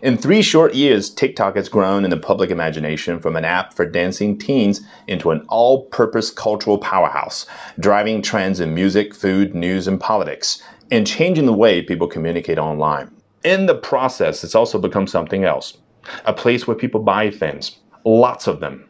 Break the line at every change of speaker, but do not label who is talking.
In three short years, TikTok has grown in the public imagination from an app for dancing teens into an all purpose cultural powerhouse, driving trends in music, food, news, and politics, and changing the way people communicate online. In the process, it's also become something else a place where people buy things, lots of them.